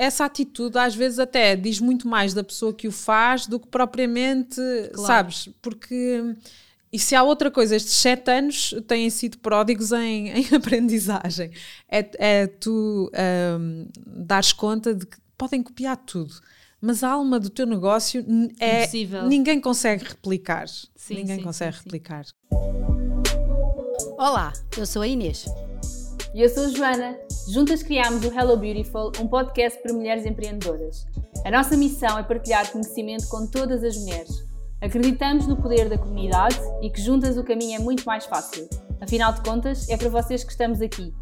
essa atitude às vezes até diz muito mais da pessoa que o faz do que propriamente, claro. sabes? Porque e se há outra coisa, estes sete anos têm sido pródigos em, em aprendizagem. É, é tu um, dares conta de que podem copiar tudo, mas a alma do teu negócio é Impossível. ninguém consegue replicar. Sim, ninguém sim, consegue sim, replicar. Olá, eu sou a Inês. E eu sou a Joana. Juntas criámos o Hello Beautiful, um podcast para mulheres empreendedoras. A nossa missão é partilhar conhecimento com todas as mulheres Acreditamos no poder da comunidade e que juntas o caminho é muito mais fácil. Afinal de contas, é para vocês que estamos aqui.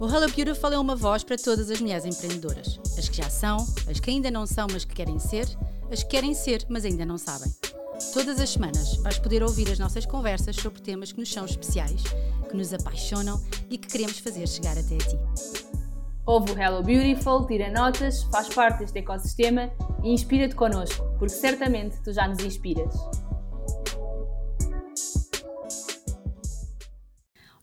O Hello Beautiful é uma voz para todas as mulheres empreendedoras. As que já são, as que ainda não são, mas que querem ser, as que querem ser, mas ainda não sabem. Todas as semanas vais poder ouvir as nossas conversas sobre temas que nos são especiais, que nos apaixonam e que queremos fazer chegar até a ti. Ouve o Hello Beautiful, tira notas, faz parte deste ecossistema e inspira-te connosco, porque certamente tu já nos inspiras.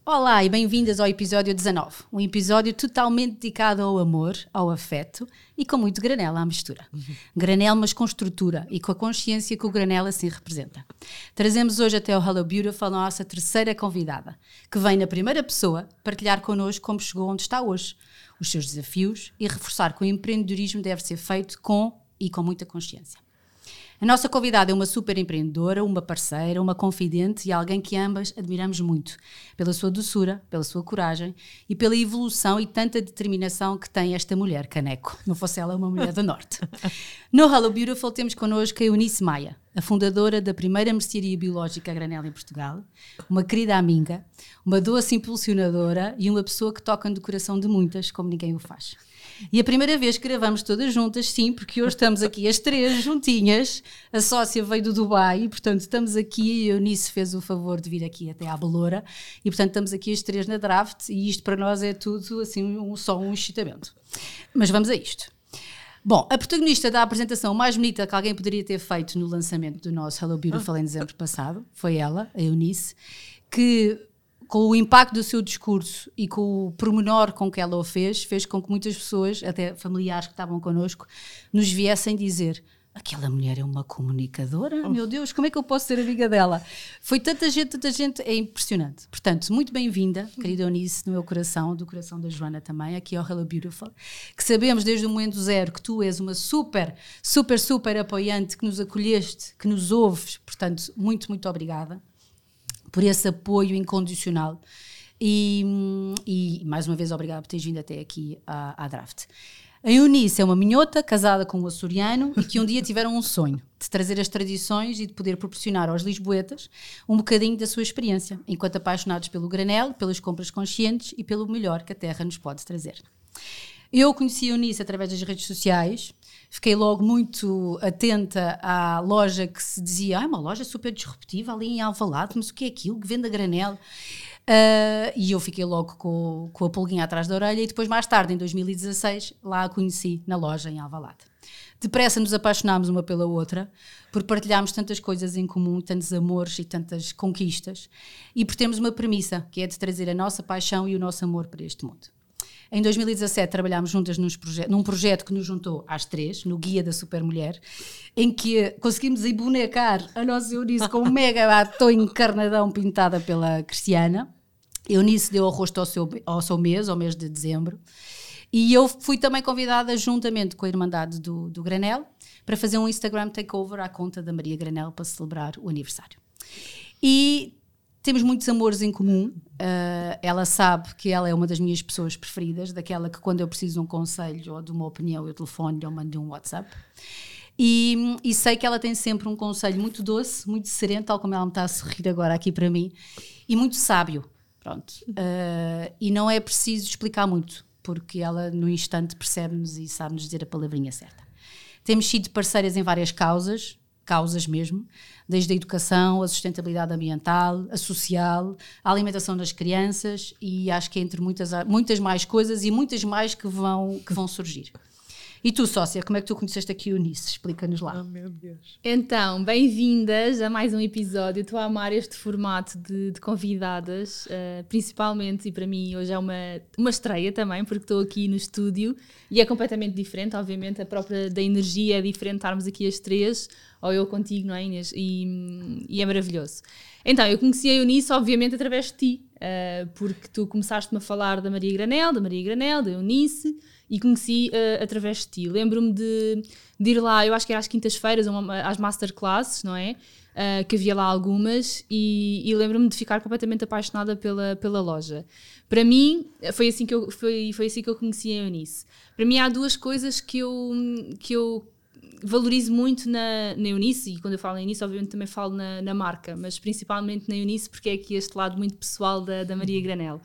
Olá e bem-vindas ao episódio 19, um episódio totalmente dedicado ao amor, ao afeto e com muito granela à mistura. Uhum. Granel, mas com estrutura e com a consciência que o granel assim representa. Trazemos hoje até o Hello Beautiful a nossa terceira convidada, que vem na primeira pessoa partilhar connosco como chegou onde está hoje, os seus desafios e reforçar que o empreendedorismo deve ser feito com e com muita consciência. A nossa convidada é uma super empreendedora, uma parceira, uma confidente e alguém que ambas admiramos muito, pela sua doçura, pela sua coragem e pela evolução e tanta determinação que tem esta mulher, Caneco. Não fosse ela uma mulher do Norte. No Hello Beautiful temos connosco a Eunice Maia, a fundadora da primeira mercearia biológica a granel em Portugal, uma querida amiga, uma doce impulsionadora e uma pessoa que toca no coração de muitas, como ninguém o faz. E a primeira vez que gravamos todas juntas, sim, porque hoje estamos aqui as três juntinhas. A sócia veio do Dubai e, portanto, estamos aqui. A Eunice fez o favor de vir aqui até à Baloura. E, portanto, estamos aqui as três na draft. E isto para nós é tudo assim, um, só um excitamento. Mas vamos a isto. Bom, a protagonista da apresentação mais bonita que alguém poderia ter feito no lançamento do nosso Hello Beautiful em dezembro passado foi ela, a Eunice, que com o impacto do seu discurso e com o pormenor com que ela o fez, fez com que muitas pessoas, até familiares que estavam connosco, nos viessem dizer aquela mulher é uma comunicadora, oh. meu Deus, como é que eu posso ser amiga dela? Foi tanta gente, tanta gente, é impressionante. Portanto, muito bem-vinda, querida Eunice, no meu coração, do coração da Joana também, aqui ao Hello Beautiful, que sabemos desde o momento zero que tu és uma super, super, super apoiante, que nos acolheste, que nos ouves, portanto, muito, muito obrigada por esse apoio incondicional. E, e mais uma vez, obrigada por teres vindo até aqui à, à Draft. A Eunice é uma minhota casada com um açoriano e que um dia tiveram um sonho de trazer as tradições e de poder proporcionar aos lisboetas um bocadinho da sua experiência, enquanto apaixonados pelo granel, pelas compras conscientes e pelo melhor que a terra nos pode trazer. Eu conheci a Eunice através das redes sociais, fiquei logo muito atenta à loja que se dizia, ah, uma loja super disruptiva ali em Alvalade, mas o que é aquilo que vende a granel? Uh, e eu fiquei logo com, com a pulguinha atrás da orelha e depois mais tarde, em 2016, lá a conheci na loja em Alvalade. Depressa nos apaixonámos uma pela outra, por partilharmos tantas coisas em comum, tantos amores e tantas conquistas, e por termos uma premissa, que é de trazer a nossa paixão e o nosso amor para este mundo. Em 2017 trabalhámos juntas proje num projeto que nos juntou às três, no Guia da Supermulher, em que conseguimos embonecar a nossa Eunice com um mega batom encarnadão pintada pela Cristiana. Eunice deu o rosto ao seu, ao seu mês, ao mês de dezembro. E eu fui também convidada, juntamente com a Irmandade do, do Granel, para fazer um Instagram takeover à conta da Maria Granel para celebrar o aniversário. E temos muitos amores em comum. Uh, ela sabe que ela é uma das minhas pessoas preferidas, daquela que quando eu preciso de um conselho ou de uma opinião, eu telefone ou mando um WhatsApp. E, e, sei que ela tem sempre um conselho muito doce, muito sereno, tal como ela me está a sorrir agora aqui para mim, e muito sábio. Pronto. Uh, e não é preciso explicar muito, porque ela no instante percebe-nos e sabe-nos dizer a palavrinha certa. Temos sido parceiras em várias causas, causas mesmo, desde a educação, a sustentabilidade ambiental, a social, a alimentação das crianças e acho que entre muitas, muitas mais coisas e muitas mais que vão, que vão surgir. E tu, sócia, como é que tu conheceste aqui o Eunice? Explica-nos lá. Oh, meu Deus. Então, bem-vindas a mais um episódio. Estou a amar este formato de, de convidadas, uh, principalmente, e para mim hoje é uma, uma estreia também, porque estou aqui no estúdio e é completamente diferente, obviamente, a própria da energia é diferente estarmos aqui as três, ou eu contigo, não é, Inês? E, e é maravilhoso. Então, eu conheci a Eunice, obviamente, através de ti, uh, porque tu começaste-me a falar da Maria Granel, da Maria Granel, da Eunice, e conheci uh, através de ti. Lembro-me de, de, ir lá, eu acho que era às quintas-feiras, às masterclasses, não é? Uh, que havia lá algumas, e, e lembro-me de ficar completamente apaixonada pela, pela loja. Para mim, foi assim que eu, foi, foi assim que eu conheci a Eunice. Para mim, há duas coisas que eu, que eu valorizo muito na, na Eunice, e quando eu falo na Eunice, obviamente também falo na, na marca, mas principalmente na Eunice, porque é aqui este lado muito pessoal da, da Maria Granel.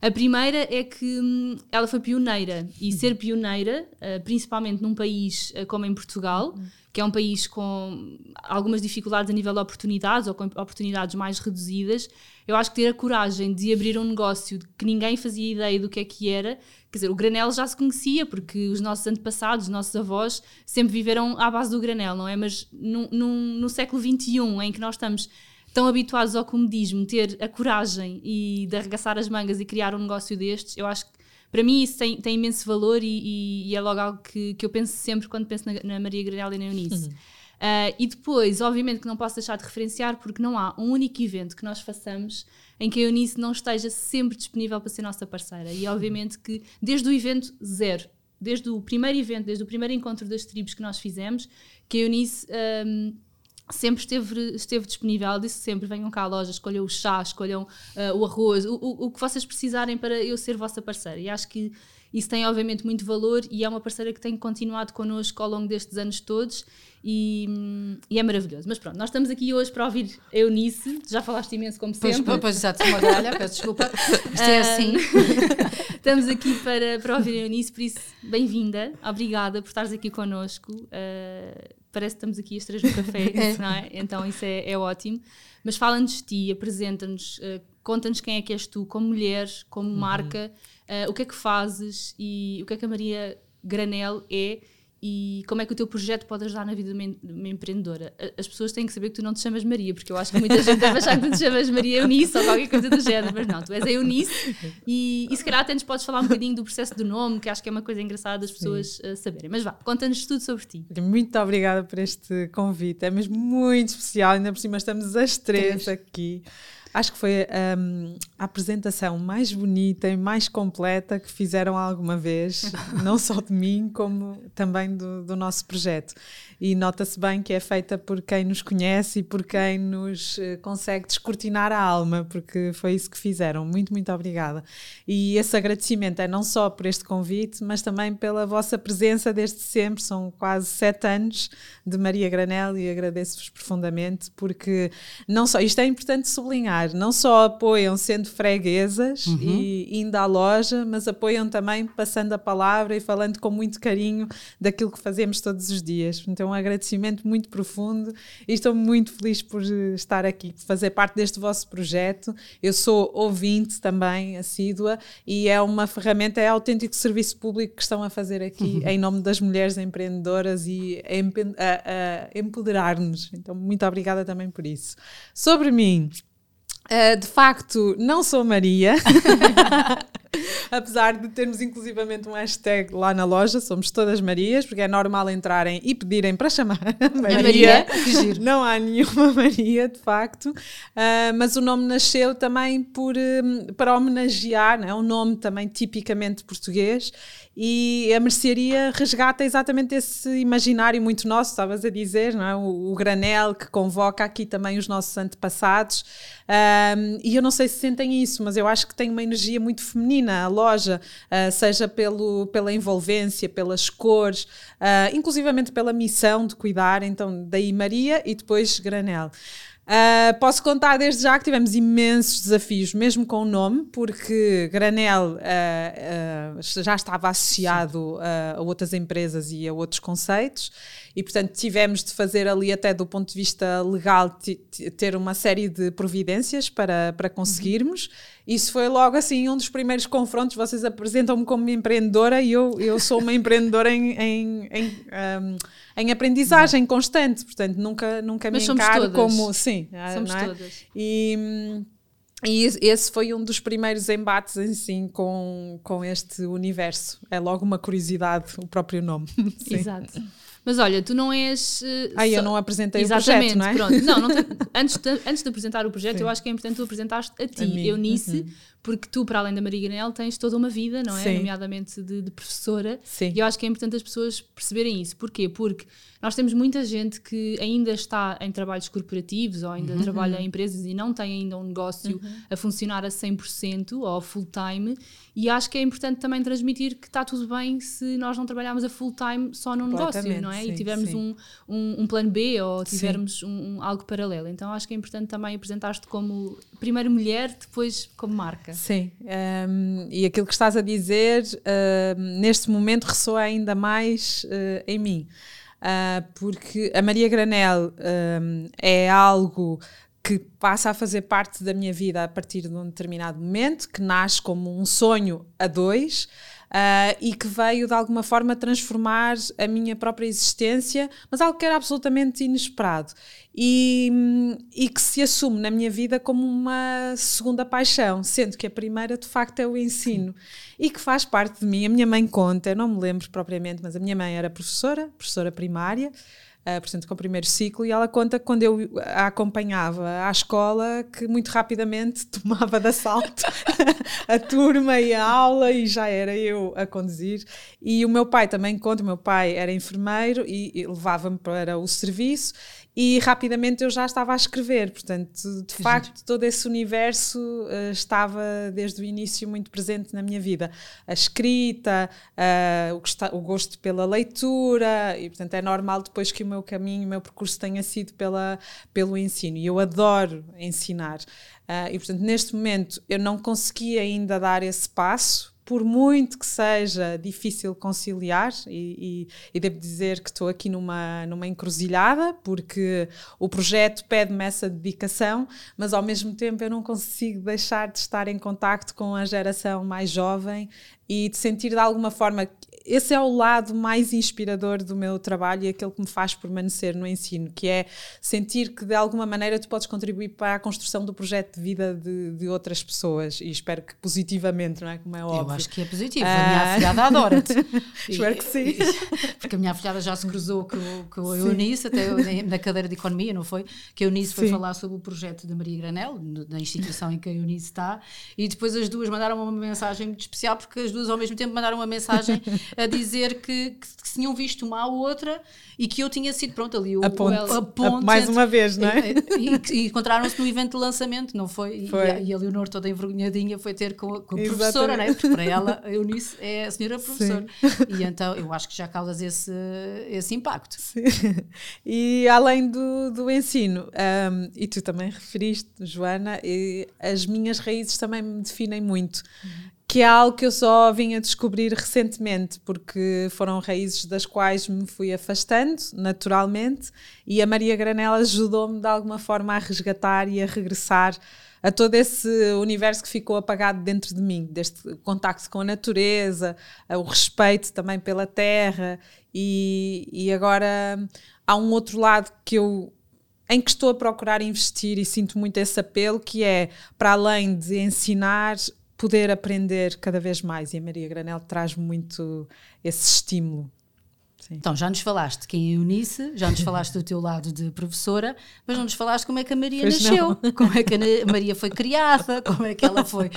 A primeira é que hum, ela foi pioneira e ser pioneira, uh, principalmente num país uh, como em Portugal, que é um país com algumas dificuldades a nível de oportunidades ou com oportunidades mais reduzidas, eu acho que ter a coragem de abrir um negócio que ninguém fazia ideia do que é que era, quer dizer, o granel já se conhecia, porque os nossos antepassados, os nossos avós, sempre viveram à base do granel, não é? Mas no, no, no século XXI, em que nós estamos tão habituados ao comodismo, ter a coragem e de arregaçar as mangas e criar um negócio destes, eu acho que para mim isso tem, tem imenso valor e, e, e, é logo algo que, que eu penso sempre quando penso na, na Maria Granel e na Eunice. Uhum. Uh, e depois, obviamente que não posso deixar de referenciar porque não há um único evento que nós façamos em que a Eunice não esteja sempre disponível para ser nossa parceira. E obviamente que desde o evento zero, desde o primeiro evento, desde o primeiro encontro das tribos que nós fizemos, que a Eunice um, sempre esteve, esteve disponível, disse sempre: venham cá à loja, escolham o chá, escolham uh, o arroz, o, o, o, que vocês precisarem para eu ser vossa parceira. E acho que isso tem, obviamente, muito valor e é uma parceira que tem continuado connosco ao longo destes anos todos e, e é maravilhoso. Mas pronto, nós estamos aqui hoje para ouvir a Eunice, já falaste imenso, como sempre. Pois, pois exato, uma galha, peço desculpa. Isto é assim. estamos aqui para, para ouvir a Eunice, por isso, bem-vinda, obrigada por estares aqui connosco. Uh, parece que estamos aqui as três no café, não é? Então isso é, é ótimo. Mas fala-nos de ti, apresenta-nos, uh, conta-nos quem é que és tu, como mulher, como uhum. marca, uh, o que é que fazes e o que é que a Maria Granel é e como é que o teu projeto pode ajudar na vida de uma, empreendedora. As pessoas têm que saber que tu não te chamas Maria, porque eu acho que muita gente deve achar que tu te chamas Maria Eunice ou qualquer coisa do género, mas não, tu és a Eunice e, e se calhar até nos podes falar um bocadinho do processo do nome, que acho que é uma coisa engraçada das pessoas uh, saberem. Mas vá, conta-nos tudo sobre ti. Muito obrigada por este convite, é mesmo muito especial, ainda por cima estamos as três aqui. Acho que foi um, a apresentação mais bonita e mais completa que fizeram alguma vez, não só de mim, como também do, do nosso projeto e nota-se bem que é feita por quem nos conhece e por quem nos eh, consegue descortinar a alma, porque foi isso que fizeram. Muito, muito obrigada. E esse agradecimento é não só por este convite, mas também pela vossa presença desde sempre. São quase sete anos de Maria Granel e agradeço-vos profundamente, porque não só, isto é importante sublinhar, não só apoiam sendo freguesas uhum. e indo à loja, mas apoiam também passando a palavra e falando com muito carinho daquilo que fazemos todos os dias. Então, um agradecimento muito profundo e estou muito feliz por estar aqui, por fazer parte deste vosso projeto. Eu sou ouvinte também, assídua, e é uma ferramenta, é autêntico serviço público que estão a fazer aqui uhum. em nome das mulheres empreendedoras e a, a empoderar-nos. Então, muito obrigada também por isso. Sobre mim. Uh, de facto, não sou Maria. Apesar de termos inclusivamente um hashtag lá na loja, somos todas Marias, porque é normal entrarem e pedirem para chamar Maria. Maria. Não há nenhuma Maria, de facto. Uh, mas o nome nasceu também por, um, para homenagear, é um nome também tipicamente português e a mercearia resgata exatamente esse imaginário muito nosso, estavas a dizer, não é? o, o, granel que convoca aqui também os nossos antepassados. Um, e eu não sei se sentem isso, mas eu acho que tem uma energia muito feminina a loja, uh, seja pelo, pela envolvência, pelas cores, uh, inclusivamente pela missão de cuidar. Então, daí Maria e depois Granel. Uh, posso contar desde já que tivemos imensos desafios, mesmo com o nome, porque Granel uh, uh, já estava associado a outras empresas e a outros conceitos, e portanto tivemos de fazer ali, até do ponto de vista legal, ter uma série de providências para, para conseguirmos. Isso foi logo assim um dos primeiros confrontos. Vocês apresentam-me como empreendedora e eu, eu sou uma empreendedora em, em, em um, em aprendizagem Exato. constante, portanto nunca, nunca me encaro como. Sim, somos é? todas. E, e esse foi um dos primeiros embates em si com, com este universo. É logo uma curiosidade o próprio nome. Exato. Mas olha, tu não és. Uh, ah, eu não apresentei Exatamente, o projeto, não é? Pronto. Não, não te... antes, de, antes de apresentar o projeto, Sim. eu acho que é importante tu apresentaste a ti, a Eunice, uhum porque tu, para além da Maria Granel, tens toda uma vida, não é? Sim. Nomeadamente de, de, professora. Sim. E eu acho que é importante as pessoas perceberem isso. Porquê? Porque nós temos muita gente que ainda está em trabalhos corporativos ou ainda uhum. trabalha em empresas e não tem ainda um negócio uhum. a funcionar a 100% ou full time. E acho que é importante também transmitir que está tudo bem se nós não trabalharmos a full time só no negócio, não é? Sim, e tivermos um, um, um, plano B ou tivermos um, um, algo paralelo. Então acho que é importante também apresentar-te como primeiro mulher, depois como marca. Sim, um, e aquilo que estás a dizer uh, neste momento ressoa ainda mais uh, em mim, uh, porque a Maria Granel é algo que passa a fazer parte da minha vida a partir de um determinado momento, que nasce como um sonho a dois uh, e que veio de alguma forma transformar a minha própria existência, mas algo que era absolutamente inesperado. E, e que se assume na minha vida como uma segunda paixão, sendo que a primeira de facto é o ensino. E que faz parte de mim. A minha mãe conta, eu não me lembro propriamente, mas a minha mãe era professora, professora primária uh, portanto, com o primeiro ciclo, e ela conta que quando eu a acompanhava à escola, que muito rapidamente tomava de assalto a turma e a aula, e já era eu a conduzir. E o meu pai também conta, o meu pai era enfermeiro e, e levava-me para o serviço, e rapidamente eu já estava a escrever, portanto, de facto, todo esse universo uh, estava desde o início muito presente na minha vida. A escrita, uh, o, o, gosto pela leitura, e portanto é normal depois que o meu caminho, o meu percurso tenha sido pela, pelo ensino. E eu adoro ensinar. Uh, e portanto, neste momento, eu não consegui ainda dar esse passo por muito que seja difícil conciliar, e, e, e, devo dizer que estou aqui numa, numa encruzilhada, porque o projeto pede-me essa dedicação, mas ao mesmo tempo eu não consigo deixar de estar em contacto com a geração mais jovem e de sentir de alguma forma esse é o lado mais inspirador do meu trabalho e aquele que me faz permanecer no ensino, que é sentir que de alguma maneira tu podes contribuir para a construção do projeto de vida de, de outras pessoas e espero que positivamente, não é? Como é óbvio. Eu acho que é positivo. Ah. A minha afilhada adora-te. espero que sim. Porque a minha afilhada já se cruzou com, com a Eunice, até na cadeira de economia, não foi? Que a Eunice foi sim. falar sobre o projeto da Maria Granel, da instituição em que a Eunice está, e depois as duas mandaram uma mensagem muito especial, porque as duas ao mesmo tempo mandaram uma mensagem a dizer que, que, que tinham visto uma à outra e que eu tinha sido, pronto, ali o, a ponte, o, a ponte a, mais uma vez, não é? E, e, e encontraram-se no evento de lançamento, não foi? foi. E, a, e a Leonor, toda envergonhadinha, foi ter com, com a professora, né? porque para ela, a Eunice é a senhora professora. Sim. E então eu acho que já causas esse, esse impacto. Sim. E além do, do ensino, um, e tu também referiste, Joana, as minhas raízes também me definem muito. Uhum que é algo que eu só vim a descobrir recentemente, porque foram raízes das quais me fui afastando naturalmente, e a Maria Granela ajudou-me de alguma forma a resgatar e a regressar a todo esse universo que ficou apagado dentro de mim, deste contacto com a natureza, o respeito também pela terra, e, e agora há um outro lado que eu em que estou a procurar investir e sinto muito esse apelo, que é para além de ensinar, poder aprender cada vez mais. E a Maria Granel traz muito esse estímulo. Sim. Então, já nos falaste quem é Eunice, já nos falaste do teu lado de professora, mas não nos falaste como é que a Maria pois nasceu, não. como é que a Maria foi criada, como é que ela foi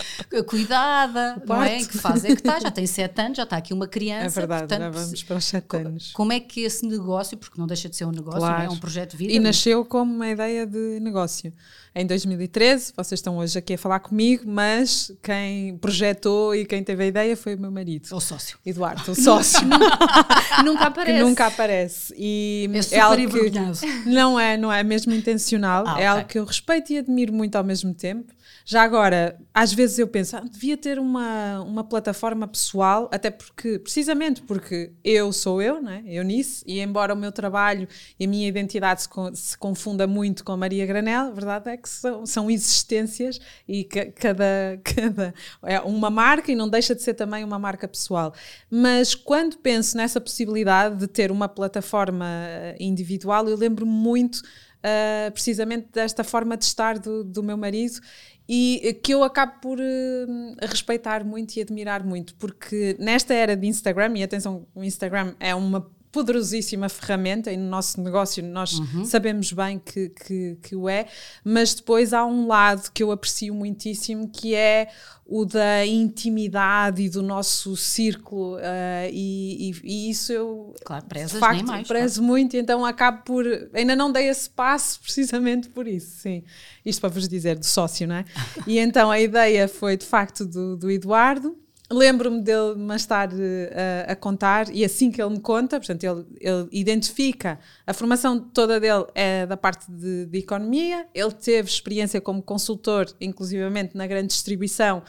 cuidada, não é? Em que fase é que está? Já tem sete anos, já está aqui uma criança. É verdade, portanto, vamos para os sete anos. Como é que esse negócio, porque não deixa de ser um negócio, claro. é? um projeto de vida. E nasceu como uma ideia de negócio em 2013. Vocês estão hoje aqui a falar comigo, mas quem projetou e quem teve a ideia foi o meu marido. O sócio. Eduardo, o sócio. nunca, aparece. Que nunca aparece. E é, é algo que não é, não é mesmo intencional, ah, é okay. algo que eu respeito e admiro muito ao mesmo tempo. Já agora, às vezes eu penso, ah, devia ter uma, uma plataforma pessoal, até porque, precisamente porque eu sou eu, né? eu nisso, e embora o meu trabalho e a minha identidade se, se confunda muito com Maria Granel, a verdade é que são, são existências e cada, cada é uma marca e não deixa de ser também uma marca pessoal. Mas quando penso nessa possibilidade de ter uma plataforma individual, eu lembro muito Uh, precisamente desta forma de estar do, do meu marido e que eu acabo por uh, respeitar muito e admirar muito, porque nesta era de Instagram, e atenção, o Instagram é uma poderosíssima ferramenta e no nosso negócio nós uhum. sabemos bem que, que, que, o é, mas depois há um lado que eu aprecio muitíssimo que é o da intimidade e do nosso círculo uh, e, e, e, isso eu claro, prezas de facto, mais, prezo claro. muito então acabo por ainda não dei esse passo precisamente por isso sim, isto para vos dizer do sócio, não é? e então a ideia foi de facto do, do Eduardo Lembro-me dele mais uh, a contar, e assim que ele me conta, portanto, ele, ele, identifica, a formação toda dele é da parte de, de economia, ele teve experiência como consultor, inclusivamente na grande distribuição,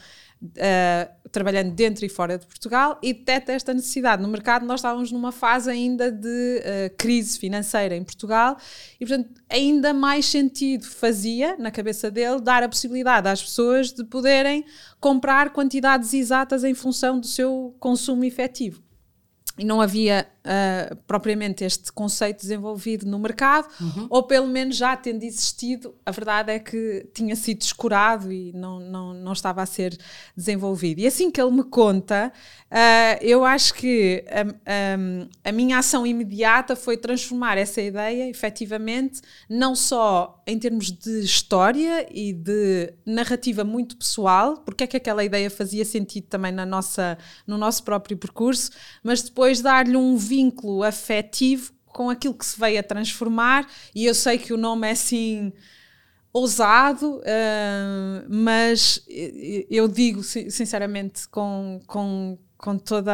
uh, trabalhando dentro e fora de Portugal e detecta esta necessidade no mercado. Nós estávamos numa fase ainda de uh, crise financeira em Portugal e, portanto, ainda mais sentido fazia, na cabeça dele, dar a possibilidade às pessoas de poderem comprar quantidades exatas em função do seu consumo efetivo e não havia uh, propriamente este conceito desenvolvido no mercado, uhum. ou pelo menos já tendo existido, a verdade é que tinha sido descurado e não, não, não estava a ser desenvolvido. E assim que ele me conta, uh, eu acho que a, a, a, minha ação imediata foi transformar essa ideia, efetivamente, não só em termos de história e de narrativa muito pessoal, porque é que aquela ideia fazia sentido também na nossa, no nosso próprio percurso, mas depois dar-lhe um vínculo afetivo com aquilo que se veio a transformar, e eu sei que o nome é assim ousado, uh, mas eu digo sinceramente com, com, com toda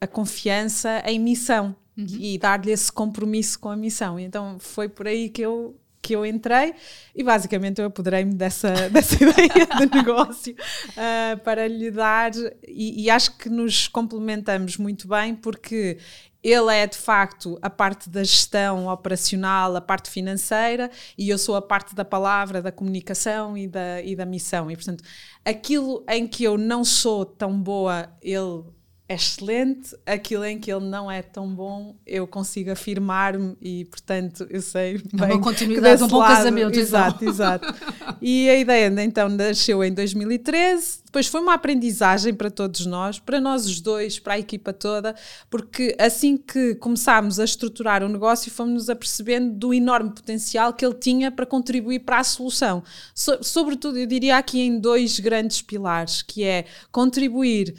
a confiança em missão uhum. e dar-lhe esse compromisso com a missão. Então foi por aí que eu que eu entrei e basicamente eu apoderei-me dessa, dessa ideia de negócio uh, para lhe dar e, e, acho que nos complementamos muito bem porque ele é de facto a parte da gestão operacional, a parte financeira, e eu sou a parte da palavra, da comunicação e da, e da missão. E portanto, aquilo em que eu não sou tão boa, ele é excelente, aquilo em que ele não é tão bom, eu consigo afirmar-me e, portanto, eu sei é uma continuidade, um bom lado, casamento. Exato, então. exato. E a ideia, então, nasceu em 2013, depois foi uma aprendizagem para todos nós, para nós os dois, para a equipa toda, porque assim que começámos a estruturar o negócio, fomos-nos apercebendo do enorme potencial que ele tinha para contribuir para a solução. So, sobretudo, eu diria aqui em dois grandes pilares, que é contribuir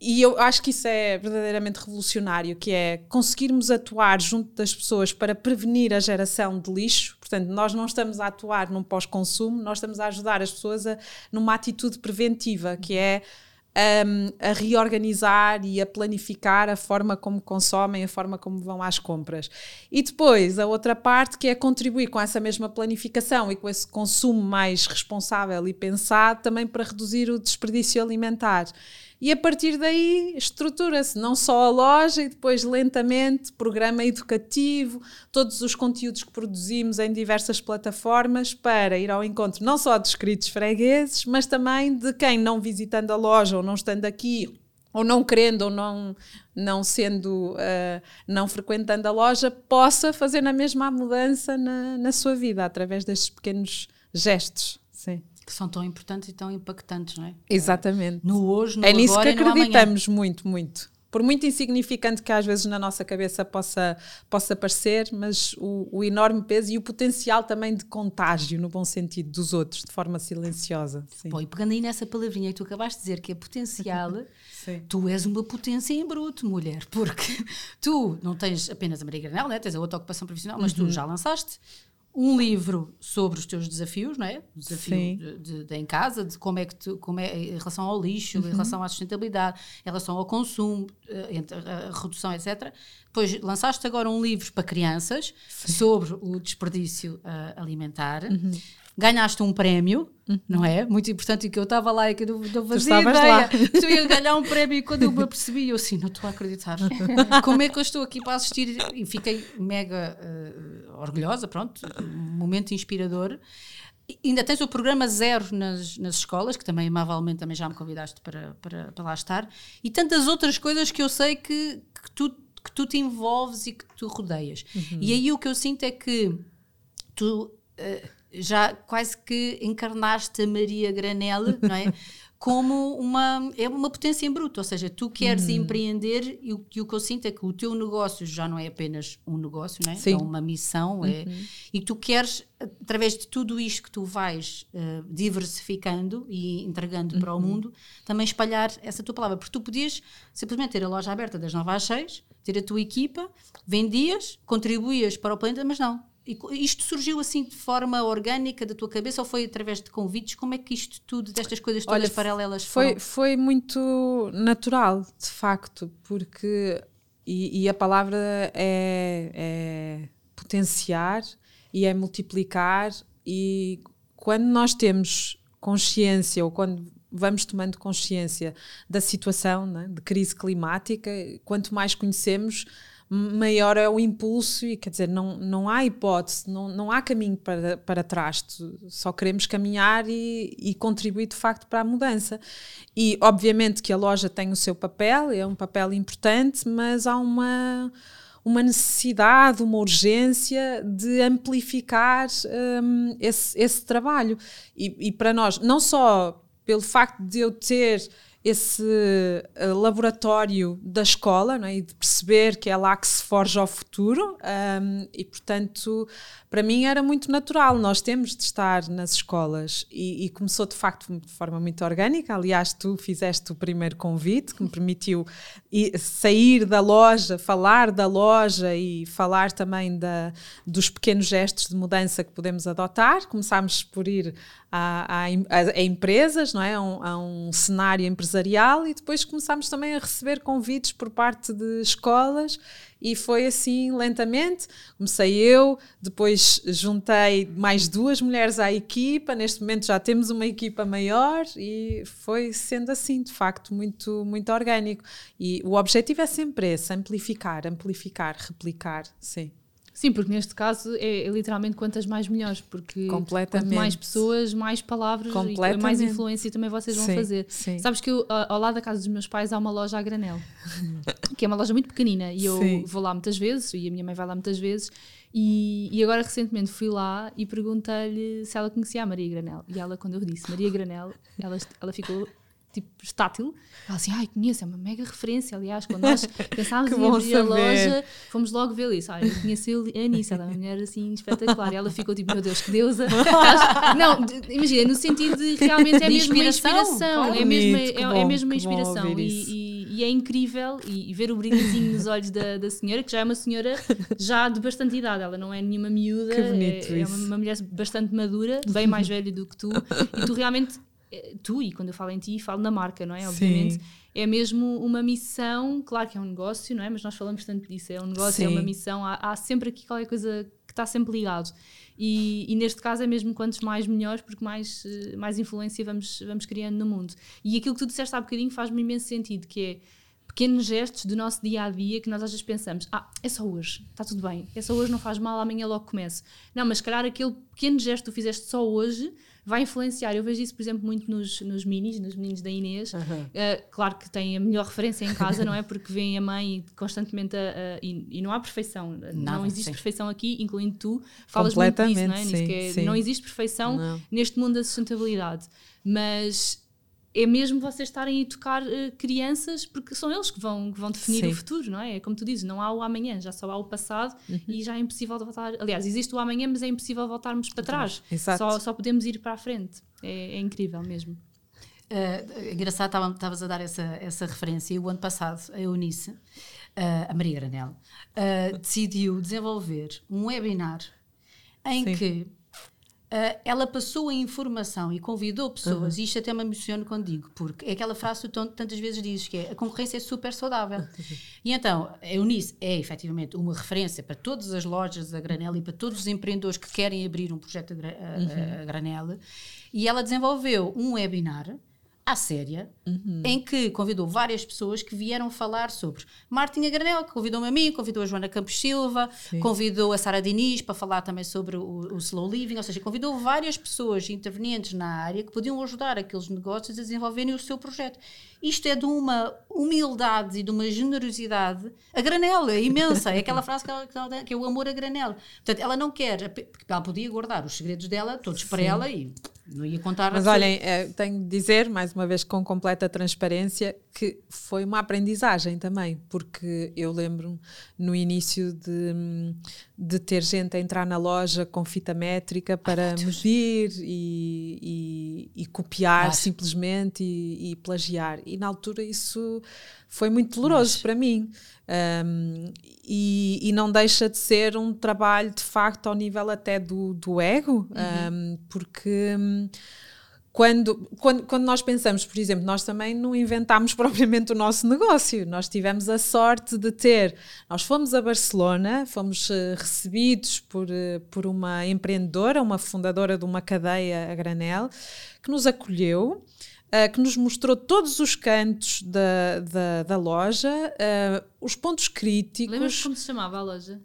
e eu acho que isso é verdadeiramente revolucionário, que é conseguirmos atuar junto das pessoas para prevenir a geração de lixo. Portanto, nós não estamos a atuar num pós-consumo, nós estamos a ajudar as pessoas a, numa atitude preventiva, que é um, a reorganizar e a planificar a forma como consomem, a forma como vão às compras. E depois, a outra parte que é contribuir com essa mesma planificação e com esse consumo mais responsável e pensado também para reduzir o desperdício alimentar e a partir daí estrutura-se não só a loja e depois lentamente programa educativo, todos os conteúdos que produzimos em diversas plataformas para ir ao encontro não só dos inscritos fregueses, mas também de quem não visitando a loja ou não estando aqui ou não querendo ou não, não sendo, uh, não frequentando a loja, possa fazer na mesma mudança na, na sua vida através destes pequenos gestos. Sim que são tão importantes e tão impactantes, não é? Exatamente. No hoje, no É nisso que acreditamos muito, muito. Por muito insignificante que às vezes na nossa cabeça possa, possa parecer, mas o, o enorme peso e o potencial também de contágio, no bom sentido, dos outros, de forma silenciosa. Sim. Bom, e pegando aí nessa palavrinha que tu acabaste de dizer, que é potencial, tu és uma potência em bruto, mulher, porque tu não tens apenas a Maria Granel, né? tens a outra ocupação profissional, mas uhum. tu já lançaste um livro sobre os teus desafios, não é? Desafio de, de, de, em casa, de como é que tu, como é em relação ao lixo, uhum. em relação à sustentabilidade, em relação ao consumo, eh, a redução, etc. Depois lançaste agora um livro para crianças Sim. sobre o desperdício uh, alimentar. Uhum ganhaste um prémio, uhum. não é? Muito importante, e que eu estava lá e que eu não fazia ideia. Lá. Eu ia ganhar um prémio e quando eu me apercebi, eu assim, não estou a acreditar. Como é que eu estou aqui para assistir? E fiquei mega uh, orgulhosa, pronto, um momento inspirador. E ainda tens o programa zero nas, nas escolas, que também amavelmente também já me convidaste para, para, para lá estar, e tantas outras coisas que eu sei que, que, tu, que tu te envolves e que tu rodeias. Uhum. E aí o que eu sinto é que tu... Uh, já quase que encarnaste a Maria Granella, não é? Como uma, é uma potência em bruto, ou seja, tu queres uhum. empreender e o, e o que eu sinto é que o teu negócio já não é apenas um negócio, não é? Sim. é uma missão, é, uhum. é, e tu queres, através de tudo isto que tu vais uh, diversificando e entregando uhum. para o uhum. mundo, também espalhar essa tua palavra, porque tu podias simplesmente ter a loja aberta das 9 às 6, ter a tua equipa, vendias, contribuías para o planeta, mas não, isto surgiu assim de forma orgânica da tua cabeça ou foi através de convites? Como é que isto tudo, destas coisas todas Olha, paralelas foi? Foram? Foi muito natural, de facto, porque. E, e a palavra é, é potenciar e é multiplicar, e quando nós temos consciência ou quando vamos tomando consciência da situação né, de crise climática, quanto mais conhecemos maior é o impulso e quer dizer, não, não há hipótese, não, não há caminho para, para trás, só queremos caminhar e, e contribuir de facto para a mudança. E obviamente que a loja tem o seu papel, é um papel importante, mas há uma uma necessidade, uma urgência de amplificar um, esse, esse trabalho. E, e, para nós, não só pelo facto de eu ter esse uh, laboratório da escola não é? e de perceber que é lá que se forja o futuro um, e portanto para mim era muito natural nós temos de estar nas escolas. E, e, começou de facto de forma muito orgânica. Aliás tu fizeste o primeiro convite que me permitiu ir, sair da loja falar da loja e falar também da, dos pequenos gestos de mudança que podemos adotar. Começámos por ir a, a, a, empresas, não é? A um, a um, cenário empresarial e depois começámos também a receber convites por parte de escolas e foi assim lentamente. Comecei eu, depois juntei mais duas mulheres à equipa. Neste momento já temos uma equipa maior e foi sendo assim, de facto, muito, muito orgânico. E o objetivo é sempre esse: amplificar, amplificar, replicar, sim. Sim, porque neste caso é, é, literalmente quantas mais melhores, porque quanto mais pessoas, mais palavras e mais influência também vocês vão sim, fazer. Sim. Sabes que eu, ao lado da casa dos meus pais há uma loja a granel, que é uma loja muito pequenina e eu sim. vou lá muitas vezes e a minha mãe vai lá muitas vezes e, e agora recentemente fui lá e perguntei-lhe se ela conhecia a Maria Granel e ela quando eu disse Maria Granel, ela, ela ficou tipo estátil. Ela assim, ai, conheço, é uma mega referência. Aliás, quando nós pensámos em abrir a loja, fomos logo ver isso. Ai, eu conheci a Anice, ela é uma mulher assim espetacular. E ela ficou tipo, meu Deus, que deusa. não, imagina, no sentido de realmente é mesmo uma inspiração. é, mesmo, é, bom, é mesmo uma inspiração. E, e, e, é incrível e, e ver o brilhozinho nos olhos da, da senhora, que já é uma senhora já de bastante idade. Ela não é nenhuma miúda, é, é uma, uma mulher bastante madura, bem mais velha do que tu. E tu realmente tu, e quando eu falo em ti, falo na marca, não é? Obviamente. Sim. É mesmo uma missão, claro que é um negócio, não é? Mas nós falamos tanto disso, é um negócio, Sim. é uma missão, há, há, sempre aqui qualquer coisa que está sempre ligado. E, e, neste caso é mesmo quantos mais melhores, porque mais, eh, mais influência vamos, vamos criando no mundo. E aquilo que tu disseste há bocadinho faz-me imenso sentido, que é pequenos gestos do nosso dia a dia que nós às vezes pensamos: ah, é só hoje, está tudo bem, é só hoje, não faz mal, amanhã logo começo. Não, mas se calhar aquele pequeno gesto que tu fizeste só hoje vai influenciar. Eu vejo isso, por exemplo, muito nos, nos minis, nos meninos da Inês. Uhum. Uh, claro que tem a melhor referência em casa, não é? Porque vem a mãe constantemente a, a, e, e, não há perfeição. Nada, não existe sim. perfeição aqui, incluindo tu. Falas muito disso, não é? Sim, é não existe perfeição não. neste mundo da sustentabilidade. Mas é mesmo vocês estarem a tocar uh, crianças, porque são eles que vão, que vão definir Sim. o futuro, não é? É como tu dizes, não há o amanhã, já só há o passado uhum. e já é impossível voltar. Aliás, existe o amanhã, mas é impossível voltarmos para trás. Exato. Só, só podemos ir para a frente. É, é incrível mesmo. Uh, engraçado, estavas a dar essa, essa referência. E o ano passado, a Eunice, uh, a Maria Granel, uh, decidiu desenvolver um webinar em Sim. que Uh, ela passou a informação e convidou pessoas, uhum. e isto até me emociona quando digo, porque é aquela frase que tu tantas vezes dizes que é a concorrência é super saudável. e então, a Eunice é efetivamente uma referência para todas as lojas da Granela e para todos os empreendedores que querem abrir um projeto a, a, a. Granela, e ela desenvolveu um webinar à séria, uhum. em que convidou várias pessoas que vieram falar sobre Martinha Granel, que convidou-me a mim, convidou a Joana Campos Silva, Sim. convidou a Sara Diniz para falar também sobre o, o, slow living, ou seja, convidou várias pessoas intervenientes na área que podiam ajudar aqueles negócios a desenvolverem o seu projeto. Isto é de uma humildade e de uma generosidade. A granela é imensa, é aquela frase que, ela, que, ela, que é o amor a granela. Portanto, ela não quer, porque ela podia guardar os segredos dela todos Sim. para ela e não ia contar Mas olhem, é, tenho de dizer, mais uma vez com completa transparência, que foi uma aprendizagem também, porque eu lembro no início de, de ter gente a entrar na loja com fita métrica para Ai, medir e, e, e copiar simplesmente e, e, plagiar. E na altura isso foi muito doloroso para mim. Um, e, e, não deixa de ser um trabalho de facto ao nível até do, do ego, uhum. um, porque hum, quando, quando, quando nós pensamos, por exemplo, nós também não inventámos propriamente o nosso negócio, nós tivemos a sorte de ter, nós fomos a Barcelona, fomos uh, recebidos por, uh, por uma empreendedora, uma fundadora de uma cadeia a granel, que nos acolheu, uh, que nos mostrou todos os cantos da, da, da loja, os pontos críticos. Lembras como se chamava a loja?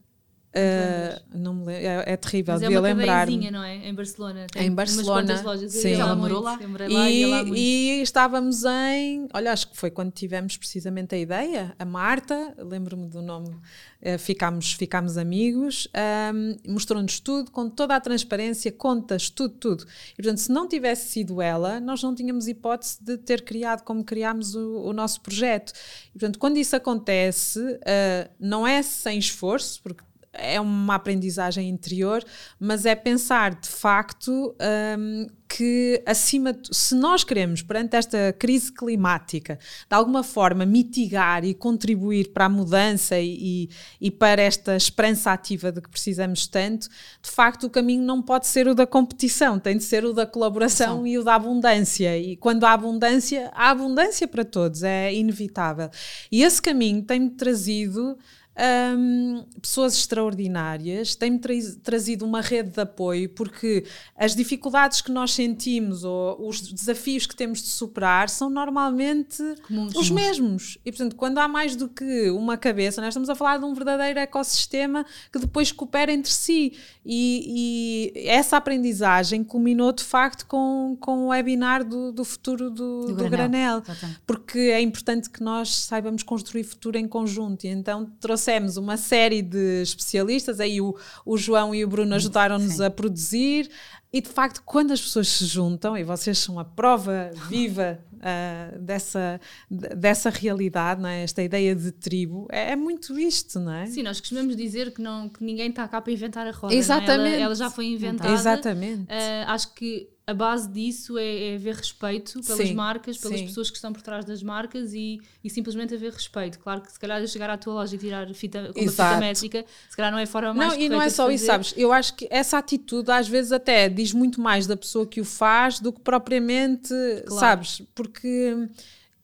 Uh, não me lembro, é, é terrível, Mas é devia lembrar. não é? Em Barcelona. Tem em Barcelona. lojas. Sim. Ela morou lá. E, lá e, estávamos em. Olha, acho que foi quando tivemos precisamente a ideia. A Marta, lembro-me do nome, uh, ficámos, ficámos amigos, um, mostrou-nos tudo, com toda a transparência, contas, tudo, tudo. E portanto, se não tivesse sido ela, nós não tínhamos hipótese de ter criado como criámos o, o nosso projeto. E portanto, quando isso acontece, uh, não é sem esforço, porque é uma aprendizagem interior, mas é pensar de facto um, que acima de, se nós queremos perante esta crise climática de alguma forma mitigar e contribuir para a mudança e, e para esta esperança ativa de que precisamos tanto, de facto o caminho não pode ser o da competição, tem de ser o da colaboração e o da abundância. E quando há abundância, há abundância para todos, é inevitável. E esse caminho tem-me trazido um, pessoas extraordinárias, tem-me tra trazido uma rede de apoio, porque as dificuldades que nós sentimos ou os desafios que temos de superar são normalmente Comuns. os mesmos. E, portanto, quando há mais do que uma cabeça, nós estamos a falar de um verdadeiro ecossistema que depois coopera entre si. E, e essa aprendizagem culminou, de facto, com, com o webinar do, do futuro do, do, do Granel. granel porque é importante que nós saibamos construir futuro em conjunto. E então trouxe trouxemos uma série de especialistas, aí o, o João e o Bruno ajudaram-nos a produzir, e de facto, quando as pessoas se juntam, e vocês são a prova viva uh, dessa, dessa realidade, não é? esta ideia de tribo, é, é, muito isto, não é? Sim, nós costumamos dizer que, não, que ninguém está cá para inventar a roda. Exatamente. É? Ela, ela, já foi inventada. Exatamente. Uh, acho que a base disso é, é haver respeito pelas sim, marcas, pelas sim. pessoas que estão por trás das marcas e, e simplesmente haver respeito. Claro que se calhar chegar à tua loja e tirar fita, com uma fita métrica, se calhar não é a forma mais Não, e não é só isso, sabes? Eu acho que essa atitude às vezes até diz muito mais da pessoa que o faz do que propriamente, claro. sabes? Porque.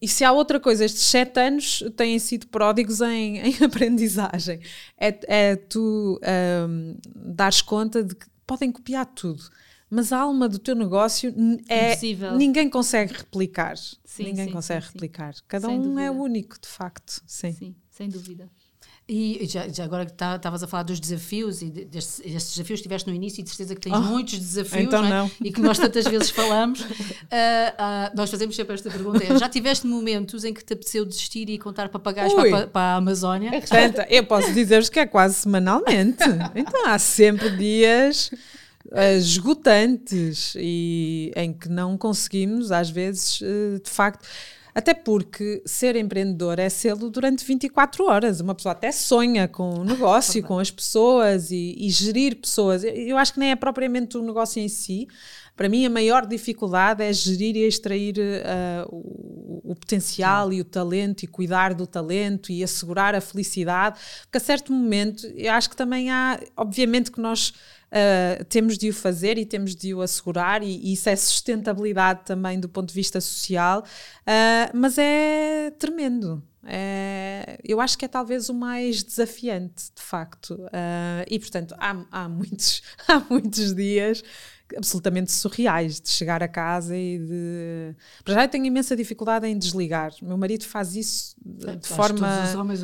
E se há outra coisa, estes sete anos têm sido pródigos em, em aprendizagem. É, é tu um, dares conta de que podem copiar tudo mas a alma do teu negócio é Impossível. ninguém consegue replicar. Sim, ninguém sim, consegue sim, replicar. Cada sem um é dúvida. é único, de facto. Sim, sim sem dúvida. E já, já agora que estavas tá, a falar dos desafios e destes, destes desafios que tiveste no início e de certeza que tens oh, muitos desafios então não é? não. e que nós tantas vezes falamos, uh, uh, nós fazemos sempre esta pergunta: é, já tiveste momentos em que te apeteceu desistir e contar papagaios para, para, a Amazónia? É, eu posso dizer-vos que é quase semanalmente. Então há sempre dias esgotantes e em que não conseguimos, às vezes, de facto. Até porque ser empreendedor é sê-lo durante 24 horas. Uma pessoa até sonha com o negócio, com as pessoas e, e, gerir pessoas. Eu acho que nem é propriamente o negócio em si, para mim a maior dificuldade é gerir e extrair uh, o, o, potencial Sim. e o talento e cuidar do talento e assegurar a felicidade, porque a certo momento eu acho que também há, obviamente que nós Uh, temos de o fazer e temos de o assegurar, e, e, isso é sustentabilidade também do ponto de vista social, uh, mas é tremendo. É, eu acho que é talvez o mais desafiante, de facto. Uh, e, portanto, há, há, muitos, há muitos dias absolutamente surreais de chegar a casa e de. Para já eu tenho imensa dificuldade em desligar. Meu marido faz isso de, de forma.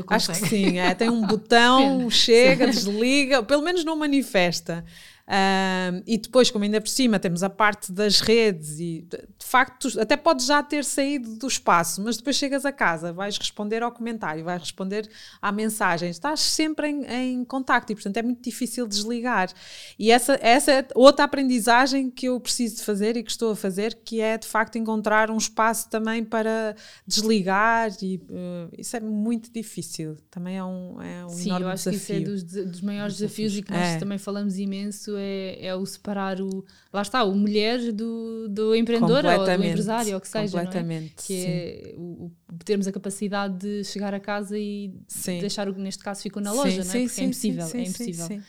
Acho que sim, é, tem um botão, chega, desliga, pelo menos não manifesta. Um, e depois, como ainda por cima temos a parte das redes, e de facto, até podes já ter saído do espaço, mas depois chegas a casa, vais responder ao comentário, vais responder à mensagem, estás sempre em, em contacto e, portanto, é muito difícil desligar. E essa, essa é outra aprendizagem que eu preciso de fazer e que estou a fazer, que é de facto encontrar um espaço também para desligar, e uh, isso é muito difícil. Também é um, é um Sim, enorme eu acho desafio. que isso é dos, dos maiores desafios, desafios e que nós é. também falamos imenso é, é o separar o. Lá está, o mulher do, do empreendedor ou do empresário, ou o que seja. Completamente. É? Que é o, o, termos a capacidade de chegar a casa e sim. deixar o que neste caso ficou na loja, sim, não é? Porque sim, é impossível. é impossível.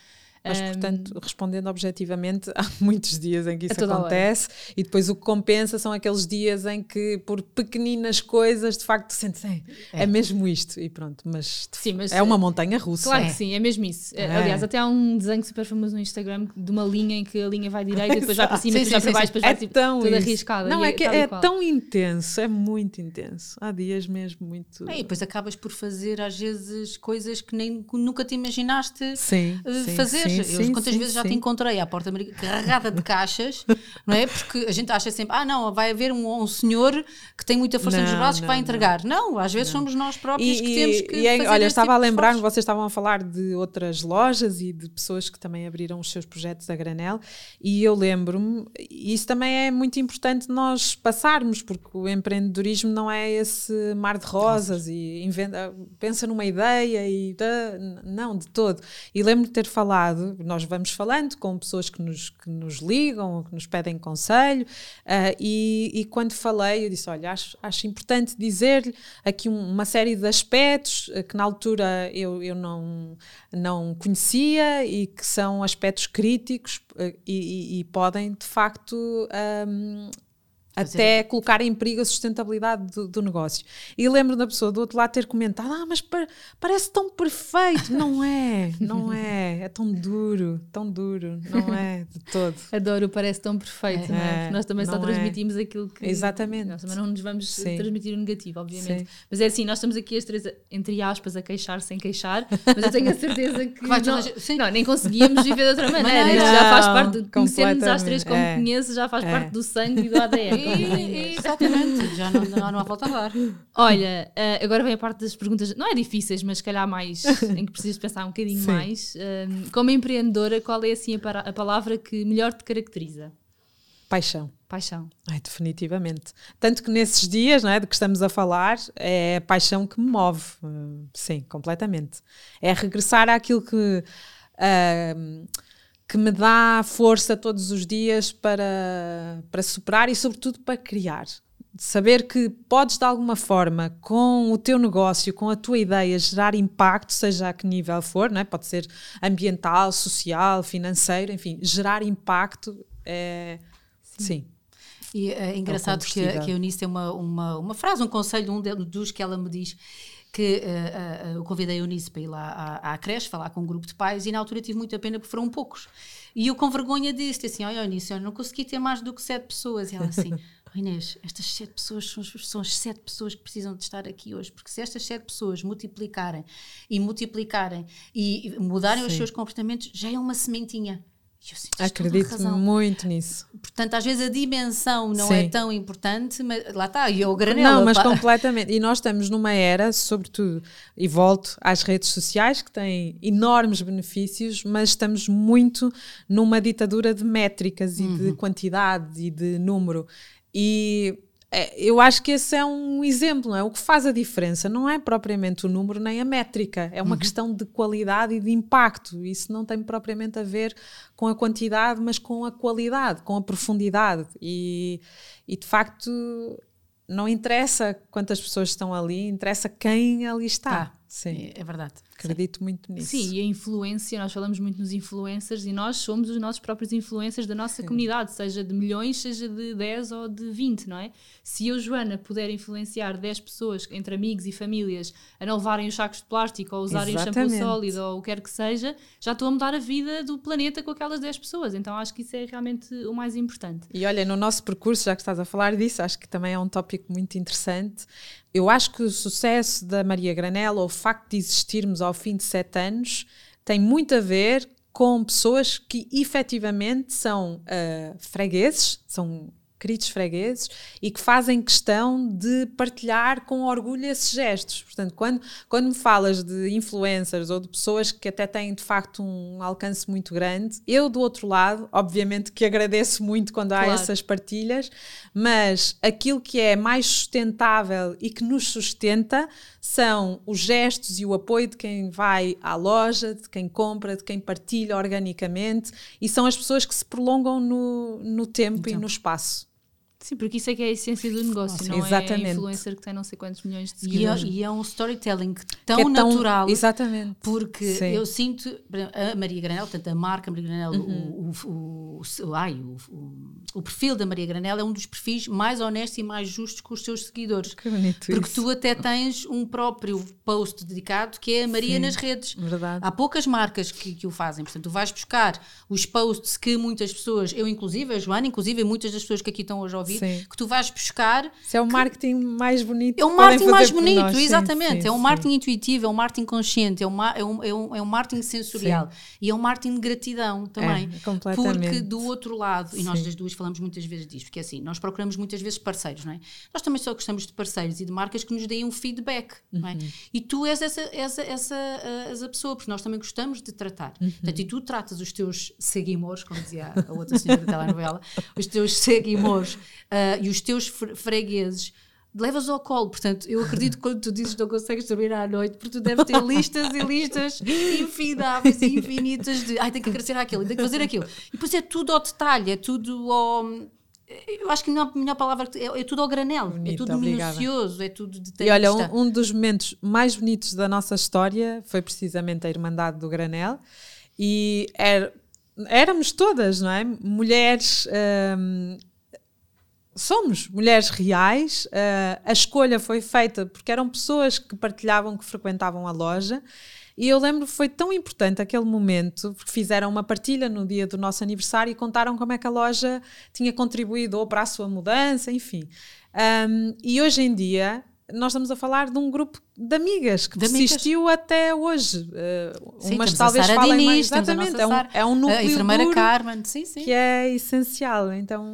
Mas, um, portanto, respondendo objetivamente, há muitos dias em que isso acontece e depois o que compensa são aqueles dias em que, por pequeninas coisas, de facto, sentes, é, é mesmo isto e pronto. Mas, sim, mas é uma montanha russa. Claro é. que sim, é mesmo isso. É. Aliás, até há um desenho super famoso no Instagram de uma linha em que a linha vai direita e depois vai para cima, e depois vai para baixo, depois vai tipo, tão toda isso. arriscada. Não, é, é que é tão intenso, é muito intenso. Há dias mesmo muito. É, e depois acabas por fazer, às vezes, coisas que nem nunca te imaginaste sim, fazer. Sim, eu sim, quantas sim, vezes já te encontrei à porta carregada de caixas, não é? Porque a gente acha sempre, ah, não, vai haver um, um senhor que tem muita força não, nos braços não, que vai entregar. Não, às vezes somos nós próprios e, que temos que. E, é, olha, estava tipo a lembrar-me, vocês estavam a falar de outras lojas e de pessoas que também abriram os seus projetos a granel, e eu lembro-me, isso também é muito importante nós passarmos, porque o empreendedorismo não é esse mar de rosas e inventa, pensa numa ideia e. Não, de todo. E lembro-me de ter falado, nós nós vamos falando com pessoas que nos, que nos ligam, que nos pedem conselho, uh, e, e, quando falei, eu disse: Olha, acho, acho importante dizer-lhe aqui uma série de aspectos uh, que na altura eu, eu não, não conhecia e que são aspectos críticos uh, e, e, e, podem de facto. Um, até colocar em perigo a sustentabilidade do, do, negócio. E lembro da pessoa do outro lado ter comentado: Ah, mas pa parece tão perfeito. Não é, não é. É tão duro, tão duro. Não é de todo. Adoro, parece tão perfeito, é, não é? Porque nós também só é. transmitimos é. aquilo que. Exatamente. Nós também não nos vamos Sim. transmitir o negativo, obviamente. Sim. Mas é assim, nós estamos aqui as três, entre aspas, a queixar sem queixar, mas eu tenho a certeza que. Vai, não, não, nem conseguíamos viver de outra maneira. Isto já faz parte. Conhecermos às três como é. conheço, já faz parte do sangue e do ADN. Exatamente, já não, não, não há volta a dar. Olha, uh, agora vem a parte das perguntas, não é difíceis, mas se calhar mais, em que precisas pensar um bocadinho Sim. mais. Uh, como empreendedora, qual é assim a, a palavra que melhor te caracteriza? Paixão. Paixão. Ai, definitivamente. Tanto que nesses dias não é, de que estamos a falar, é a paixão que me move. Sim, completamente. É regressar àquilo que. Uh, que me dá força todos os dias para, para superar e, sobretudo, para criar. Saber que podes, de alguma forma, com o teu negócio, com a tua ideia, gerar impacto, seja a que nível for, não é? pode ser ambiental, social, financeiro, enfim, gerar impacto é. Sim. sim. E é engraçado é que, a, que a Eunice tem uma, uma, uma frase, um conselho, um dos que ela me diz que uh, uh, eu convidei a Eunice para ir lá à, à, creche, falar com um grupo de pais, e na altura tive muita pena porque foram poucos. E eu com vergonha disse assim: Olha, Eunice, eu não consegui ter mais do que sete pessoas. E ela assim. Oh Inês, estas sete pessoas são, são as sete pessoas que precisam de estar aqui hoje, porque se estas sete pessoas multiplicarem e multiplicarem e mudarem Sim. os seus comportamentos, já é uma sementinha. Acredito muito nisso. Portanto, às vezes a dimensão não é Sim. é tão importante, mas lá está, e eu granela. Não, mas pá. completamente. E nós estamos numa era, sobretudo, e volto às redes sociais, que têm enormes benefícios, mas estamos muito numa ditadura de métricas e uhum. de quantidade e de número. E é, eu acho que esse é um exemplo, não é? O que faz a diferença não é propriamente o número nem a métrica, é uma uhum. questão de qualidade e de impacto. Isso não tem propriamente a ver com a quantidade, mas com a qualidade, com a profundidade. E, e de facto, não interessa quantas pessoas estão ali, interessa quem ali está. Ah, Sim. É, é verdade. Acredito Sim. muito nisso. Sim, e a influência, nós falamos muito nos influencers e nós somos os nossos próprios influencers da nossa Sim. comunidade, seja de milhões, seja de 10 ou de 20, não é? Se eu, Joana, puder influenciar 10 pessoas entre amigos e famílias a não levarem os sacos de plástico ou usarem Exatamente. shampoo sólido ou o que quer que seja, já estou a mudar a vida do planeta com aquelas 10 pessoas. Então acho que isso é realmente o mais importante. E olha, no nosso percurso, já que estás a falar disso, acho que também é um tópico muito interessante. Eu acho que o sucesso da Maria Granella, o facto de existirmos ao fim de sete anos, tem muito a ver com pessoas que efetivamente são uh, fregueses, são queridos fregueses, e que fazem questão de partilhar com orgulho esses gestos. Portanto, quando, quando me falas de influencers ou de pessoas que até têm de facto um alcance muito grande, eu do outro lado, obviamente que agradeço muito quando há claro. essas partilhas, mas aquilo que é mais sustentável e que nos sustenta são os gestos e o apoio de quem vai à loja, de quem compra, de quem partilha organicamente, e são as pessoas que se prolongam no, no tempo então. e no espaço. Sim, porque isso é que é a essência do negócio, não exatamente. é a influencer que tem não sei quantos milhões de seguidores. E é, e é um storytelling tão, é tão natural. Exatamente. Porque Sim. eu sinto, a Maria Granel, portanto, a marca Maria Granel, uhum. o, o, o, ai, o, o, o, perfil da Maria Granel é um dos perfis mais honestos e mais justos com os seus seguidores. Que bonito Porque isso. tu até tens um próprio post dedicado que é a Maria Sim, nas redes. Verdade. Há poucas marcas que, que o fazem. Portanto, tu vais buscar os posts que muitas pessoas, eu inclusive, a Joana, inclusive muitas das pessoas que aqui estão hoje a ouvir, Sim. que tu vais buscar. Se é o marketing mais bonito. É o marketing mais bonito, exatamente. Sim, sim, é um marketing intuitivo, é um marketing consciente, é um, é um, é um, é um marketing sensorial. E é um marketing de gratidão também. É, completamente. Porque do outro lado, e nós das duas falamos muitas vezes disto, porque é assim, nós procuramos muitas vezes parceiros, não é? Nós também só gostamos de parceiros e de marcas que nos deem um feedback, uhum. não é? Uhum. E tu és essa, essa, essa, essa pessoa, porque nós também gostamos de tratar. Uhum. Portanto, e tu tratas os teus seguimores, como dizia a outra senhora da telenovela, os teus seguimores uh, e os teus fregueses levas ao colo. Portanto, eu acredito que quando tu dizes que não consegues dormir à noite, porque tu deves ter listas e listas infindáveis e infinitas de ai, tem que agradecer aquilo, tem que fazer aquilo. E depois é tudo ao detalhe, é tudo ao. Eu acho que a melhor, melhor palavra é, é, tudo ao granel, é Bonito, é tudo obrigada. minucioso, é tudo detalhista. E olha, um, um, dos momentos mais bonitos da nossa história foi precisamente a Irmandade do Granel. E era, éramos todas, não é? Mulheres. Hum, somos mulheres reais. Uh, a escolha foi feita porque eram pessoas que partilhavam, que frequentavam a loja. E eu lembro que foi tão importante aquele momento, porque fizeram uma partilha no dia do nosso aniversário e contaram como é que a loja tinha contribuído ou para a sua mudança, enfim. Um, e hoje em dia nós estamos a falar de um grupo de amigas que de persistiu amigas. até hoje. Uh, sim, umas talvez a falem Diniz, mais. Exatamente, é um, é um núcleo a enfermeira Carmen, sim, sim. que é essencial. Então,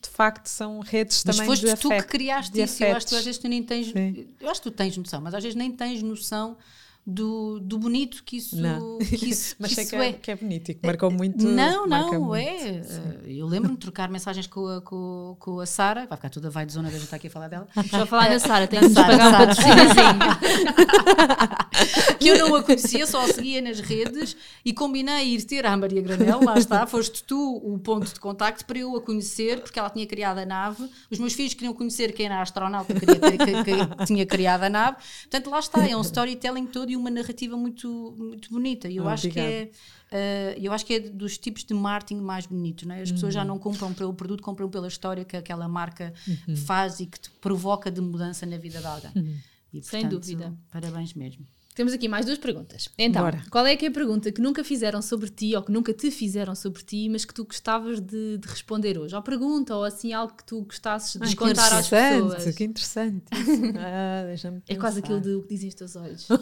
de facto, são redes mas também foste de tu afeto, que criaste isso. Eu acho que tu às vezes tu nem tens. Sim. Eu acho que tu tens noção, mas às vezes nem tens noção do, do bonito que isso, que isso, Mas que sei isso que é, é. que é bonito e que marcou muito. Não, não, muito, é. Eu lembro-me de trocar mensagens com a, com, com a Sara, vai ficar toda vai de zona da gente estar aqui a falar dela. Já falar na Sara, tem que nos pagar um patrocíniozinho. que eu não a conhecia, só a seguia nas redes e combinei ir ter a Maria Granel, lá está, foste tu o ponto de contacto para eu a conhecer, porque ela tinha criado a nave. Os meus filhos queriam conhecer quem era a astronauta que, que, que, que tinha criado a nave. Portanto, lá está, é um storytelling todo e uma narrativa muito, muito bonita. E eu acho que é. Uh, eu acho que é dos tipos de marketing mais bonitos, não é? As uhum. pessoas já uhum. não compram pelo produto, compram pela história que aquela marca uhum. faz e que te provoca de mudança na vida de alguém. Uhum. E, portanto, Sem dúvida. Parabéns mesmo. Temos aqui mais duas perguntas. Então, Bora. qual é que é a pergunta que nunca fizeram sobre ti ou que nunca te fizeram sobre ti, mas que tu gostavas de, de responder hoje? Ou pergunta, ou assim algo que tu gostasses de Ai, contar às pessoas. Que interessante. ah, é quase aquilo de o que dizem os teus olhos.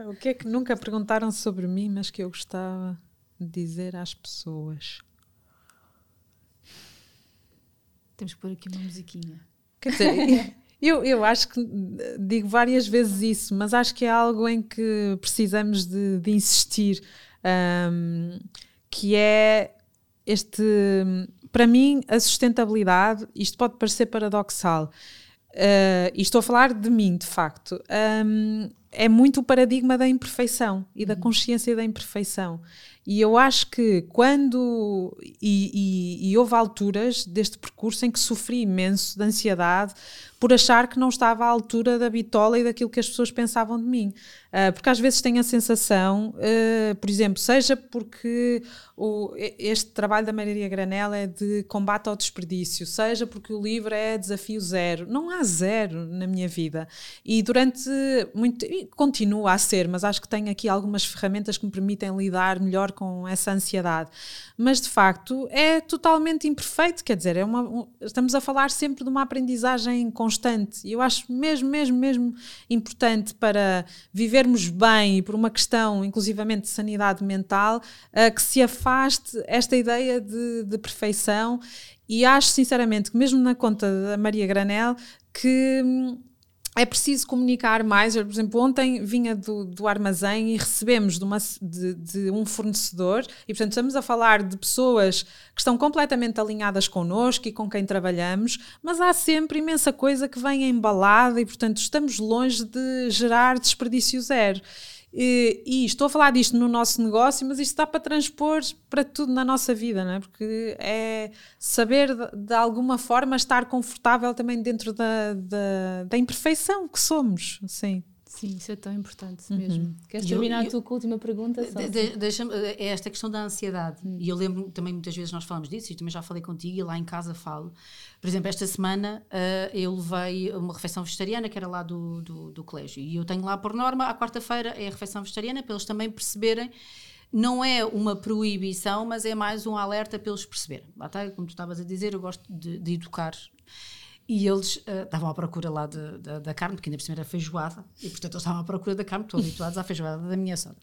o que é que nunca perguntaram sobre mim, mas que eu gostava de dizer às pessoas? Temos que pôr aqui uma musiquinha. Quer dizer, Eu, eu acho que digo várias vezes isso, mas acho que é algo em que precisamos de, de insistir, um, que é este para mim, a sustentabilidade, isto pode parecer paradoxal, uh, e estou a falar de mim, de facto, um, é muito o paradigma da imperfeição e da uhum. consciência da imperfeição. E eu acho que quando. E, e, e, houve alturas deste percurso em que sofri imenso de ansiedade por achar que não estava à altura da bitola e daquilo que as pessoas pensavam de mim. Uh, porque às vezes tenho a sensação, uh, por exemplo, seja porque o, este trabalho da Maria Granella é de combate ao desperdício, seja porque o livro é desafio zero. Não há zero na minha vida. E durante muito. E continua a ser, mas acho que tenho aqui algumas ferramentas que me permitem lidar melhor com essa ansiedade. Mas de facto é totalmente imperfeito, quer dizer, é uma, um, estamos a falar sempre de uma aprendizagem constante. E eu acho mesmo, mesmo, mesmo importante para viver vivermos bem e por uma questão, inclusivamente, de sanidade mental, uh, que se afaste esta ideia de, de perfeição. E acho, sinceramente, que mesmo na conta da Maria Granel, que hum, é preciso comunicar mais. Eu, por exemplo, ontem vinha do, do armazém e recebemos de, uma, de, de, um fornecedor, e portanto estamos a falar de pessoas que estão completamente alinhadas connosco e com quem trabalhamos, mas há sempre imensa coisa que vem embalada e, portanto, estamos longe de gerar desperdício zero. E, estou a falar disto no nosso negócio, mas isto dá para transpor para tudo na nossa vida, não é? Porque é saber de, de alguma forma estar confortável também dentro da, da, da imperfeição que somos, sim. Sim, isso é tão importante uhum. mesmo. Queres terminar eu, com a última pergunta? De, deixa é esta questão da ansiedade. Hum. E eu lembro também, muitas vezes nós falamos disso, e também já falei contigo, e lá em casa falo. Por exemplo, esta semana uh, eu levei uma refeição vegetariana, que era lá do, do, do colégio. E eu tenho lá, por norma, à quarta-feira é a refeição vegetariana, para eles também perceberem não é uma proibição, mas é mais um alerta para eles perceberem. Lá está, como tu estavas a dizer, eu gosto de, de educar e eles uh, estavam à procura lá de, de, da carne, porque ainda por cima era feijoada, e portanto eles estavam à procura da carne, estão habituados à feijoada da minha sogra.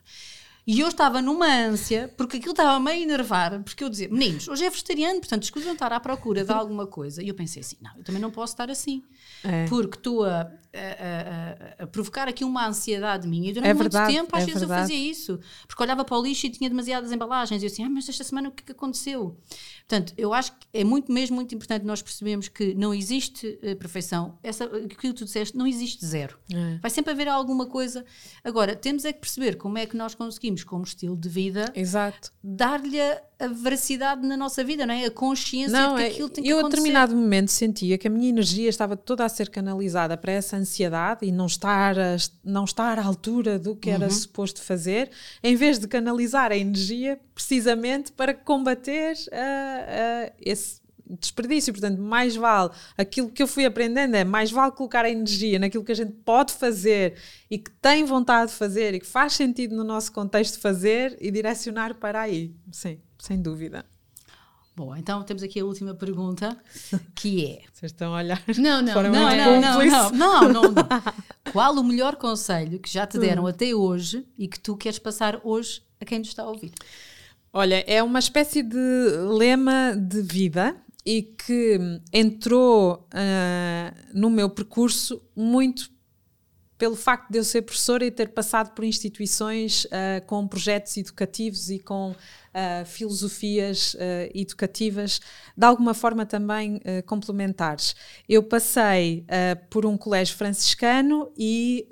E eu estava numa ânsia, porque aquilo estava meio a enervar, porque eu dizia, meninos, hoje é vegetariano, portanto, escusam estar à procura de alguma coisa. E eu pensei assim, não, eu também não posso estar assim, é. porque estou a, a, a, a, provocar aqui uma ansiedade minha. E durante é verdade, muito tempo, às é vezes verdade. eu fazia isso, porque olhava para o lixo e tinha demasiadas embalagens, e eu assim, ah, mas esta semana o que, é que aconteceu? Portanto, eu acho que é muito mesmo muito importante nós percebemos que não existe uh, perfeição. Essa, aquilo que tu disseste, não existe zero. É. Vai sempre haver alguma coisa. Agora, temos é que perceber como é que nós conseguimos, como estilo de vida, dar-lhe a, veracidade na nossa vida, não é? A consciência não, de que é, aquilo tem que eu, acontecer. Eu, a determinado momento, sentia que a minha energia estava toda a ser canalizada para essa ansiedade e não estar, a, não estar à altura do que era uhum. suposto fazer, em vez de canalizar a energia precisamente para combater a uh, esse desperdício. Portanto, mais vale aquilo que eu fui aprendendo é mais vale colocar a energia naquilo que a gente pode fazer e que tem vontade de fazer e que faz sentido no nosso contexto fazer e direcionar para aí. Sim, sem dúvida. Bom, então temos aqui a última pergunta, que é... Vocês estão a olhar Não, não, não, não, não, não, não, não. Qual o melhor conselho que já te deram hum. até hoje e que tu queres passar hoje a quem nos está a ouvir? Olha, é uma espécie de lema de vida e que entrou uh, no meu percurso muito pelo facto de eu ser professora e ter passado por instituições uh, com projetos educativos e com uh, filosofias uh, educativas de alguma forma também uh, complementares. Eu passei por um colégio franciscano e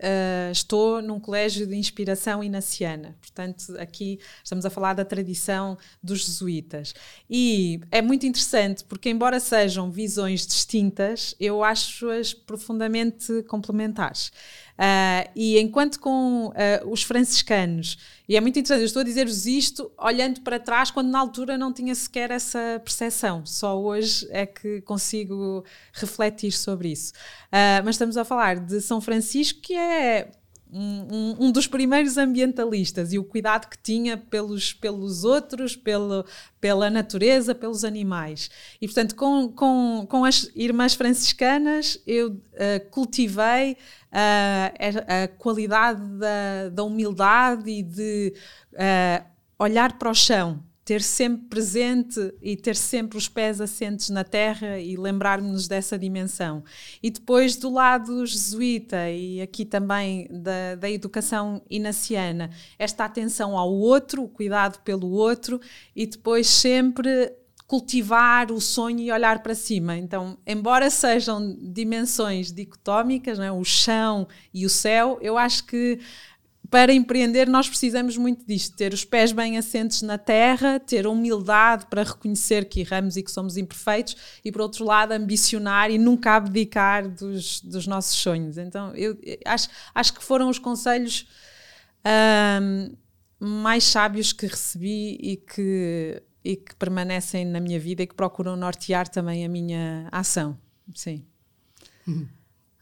estou num colégio de inspiração inaciana. Portanto, aqui estamos a falar da tradição dos jesuítas. E é muito interessante porque, embora sejam visões distintas, eu acho-as profundamente complementares. Uh, e enquanto com uh, os franciscanos, e é muito interessante, eu estou a dizer-vos isto olhando para trás, quando na altura não tinha sequer essa percepção, só hoje é que consigo refletir sobre isso. Uh, mas estamos a falar de São Francisco, que é um, um, dos primeiros ambientalistas e o cuidado que tinha pelos, pelos outros, pelo, pela natureza, pelos animais. E, portanto, com, com, com as irmãs franciscanas, eu uh, cultivei uh, a, qualidade da, da humildade e de uh, olhar para o chão ter sempre presente e ter sempre os pés assentes na terra e lembrarmos-nos dessa dimensão. E depois do lado jesuíta e aqui também da, da educação inaciana, esta atenção ao outro, o cuidado pelo outro e depois sempre cultivar o sonho e olhar para cima. Então, embora sejam dimensões dicotómicas, é? o chão e o céu, eu acho que para empreender nós precisamos muito disto, ter os pés bem assentes na terra, ter humildade para reconhecer que erramos e que somos imperfeitos e por outro lado ambicionar e nunca abdicar dos, dos nossos sonhos. Então eu acho, acho que foram os conselhos mais sábios que recebi e que, e que permanecem na minha vida e que procuram nortear também a minha ação. Sim. Uhum.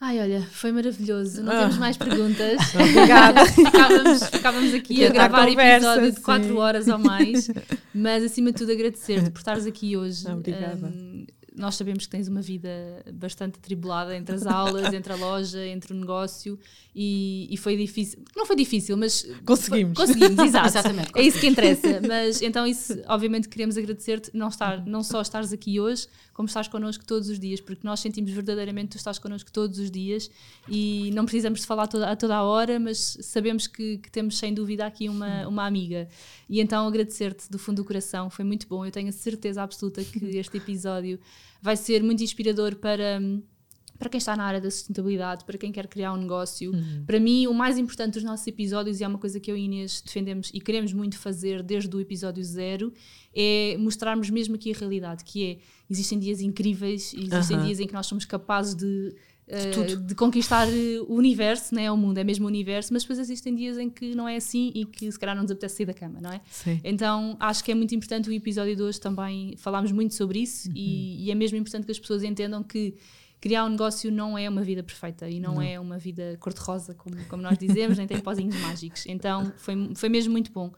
Ai, olha, foi maravilhoso. Não ah. temos mais perguntas. Obrigada. ficávamos, ficávamos aqui a gravar conversa, episódio de 4 horas ou mais, mas acima de tudo agradecer-te por estares aqui hoje. Obrigada. Um, nós sabemos que tens uma vida bastante atribulada entre as aulas, entre a loja, entre o negócio e, e foi difícil. Não foi difícil, mas. Conseguimos. Foi, conseguimos, exato. Exatamente. É isso que interessa. Mas então, isso, obviamente, queremos agradecer-te, não, estar, não só estares aqui hoje, como estás connosco todos os dias, porque nós sentimos verdadeiramente que tu estás connosco todos os dias e não precisamos de falar toda, a toda a hora, mas sabemos que, que temos sem dúvida aqui uma, uma amiga. E então agradecer-te do fundo do coração, foi muito bom. Eu tenho a certeza absoluta que este episódio vai ser muito inspirador para para quem está na área da sustentabilidade, para quem quer criar um negócio. Uhum. Para mim, o mais importante dos nossos episódios, e é uma coisa que eu e Inês defendemos e queremos muito fazer desde o episódio zero, é mostrarmos mesmo aqui a realidade, que é, existem dias incríveis, existem uhum. dias em que nós somos capazes de de, uh, de, conquistar o universo, né? o mundo, é mesmo o universo, mas depois existem dias em que não é assim e que se calhar não nos apetece sair da cama, não é? Sim. Então acho que é muito importante o episódio de hoje também falámos muito sobre isso uhum. e, e, é mesmo importante que as pessoas entendam que criar um negócio não é uma vida perfeita e não, não. é uma vida cor-de-rosa, como, como nós dizemos, nem tem pozinhos mágicos. Então foi, foi mesmo muito bom.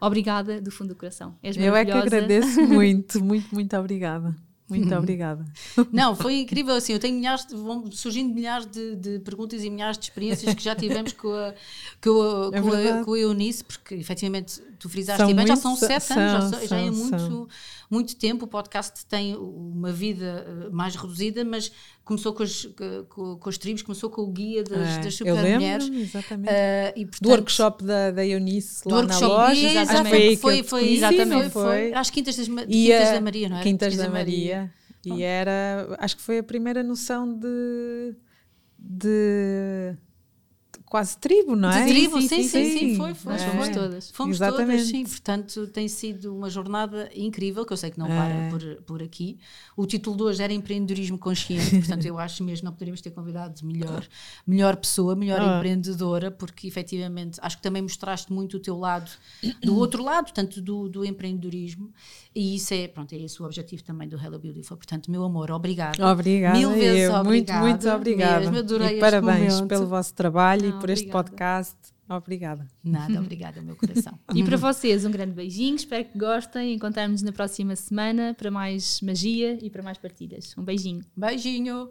Obrigada do fundo do coração. És Eu é que agradeço muito, muito, muito obrigada. Muito obrigada. Não, foi incrível assim. Eu tenho milhares, de, vão surgindo milhares de, de, perguntas e milhares de experiências que já tivemos com a, com a, é com a, com a Eunice, porque efetivamente tu frisaste são bem, já são sete são, anos, já, já é muito, muito tempo. O podcast tem uma vida eh, mais reduzida, mas começou com as, com, com as tribos, começou com o guia das, é, das super mulheres. Exatamente. Uh, e, portanto, do workshop da, da Eunice lá na loja. exatamente. Foi, foi, exatamente. Foi, foi, às Quintas, das, Quintas da Maria, não é? Quintas, Quintas da Maria. Maria. E era, acho que foi a primeira noção de, de quase tribo, não é? De tribo, sim, sim, sim, sim, sim foi, foi. É. Fomos todas. Fomos Exatamente. todas, sim. Portanto, tem sido uma jornada incrível, que eu sei que não para é. por, por aqui. O título de hoje era Empreendedorismo Consciente, portanto, eu acho mesmo não poderíamos ter convidado melhor, melhor pessoa, melhor ah. empreendedora, porque efetivamente acho que também mostraste muito o teu lado, do outro lado, tanto do, do empreendedorismo, e isso é, pronto, é esse o objetivo também do Hello Beautiful. Portanto, meu amor, obrigada. Obrigada. Mil vezes eu, obrigada. Muito, muito obrigada. Mesmo, adorei e parabéns momento. pelo vosso trabalho por este podcast. Obrigada. Nada, obrigada, meu coração. e para vocês, um grande beijinho. Espero que gostem. Encontrarmos na próxima semana para mais magia e para mais partilhas. Um beijinho. Beijinho.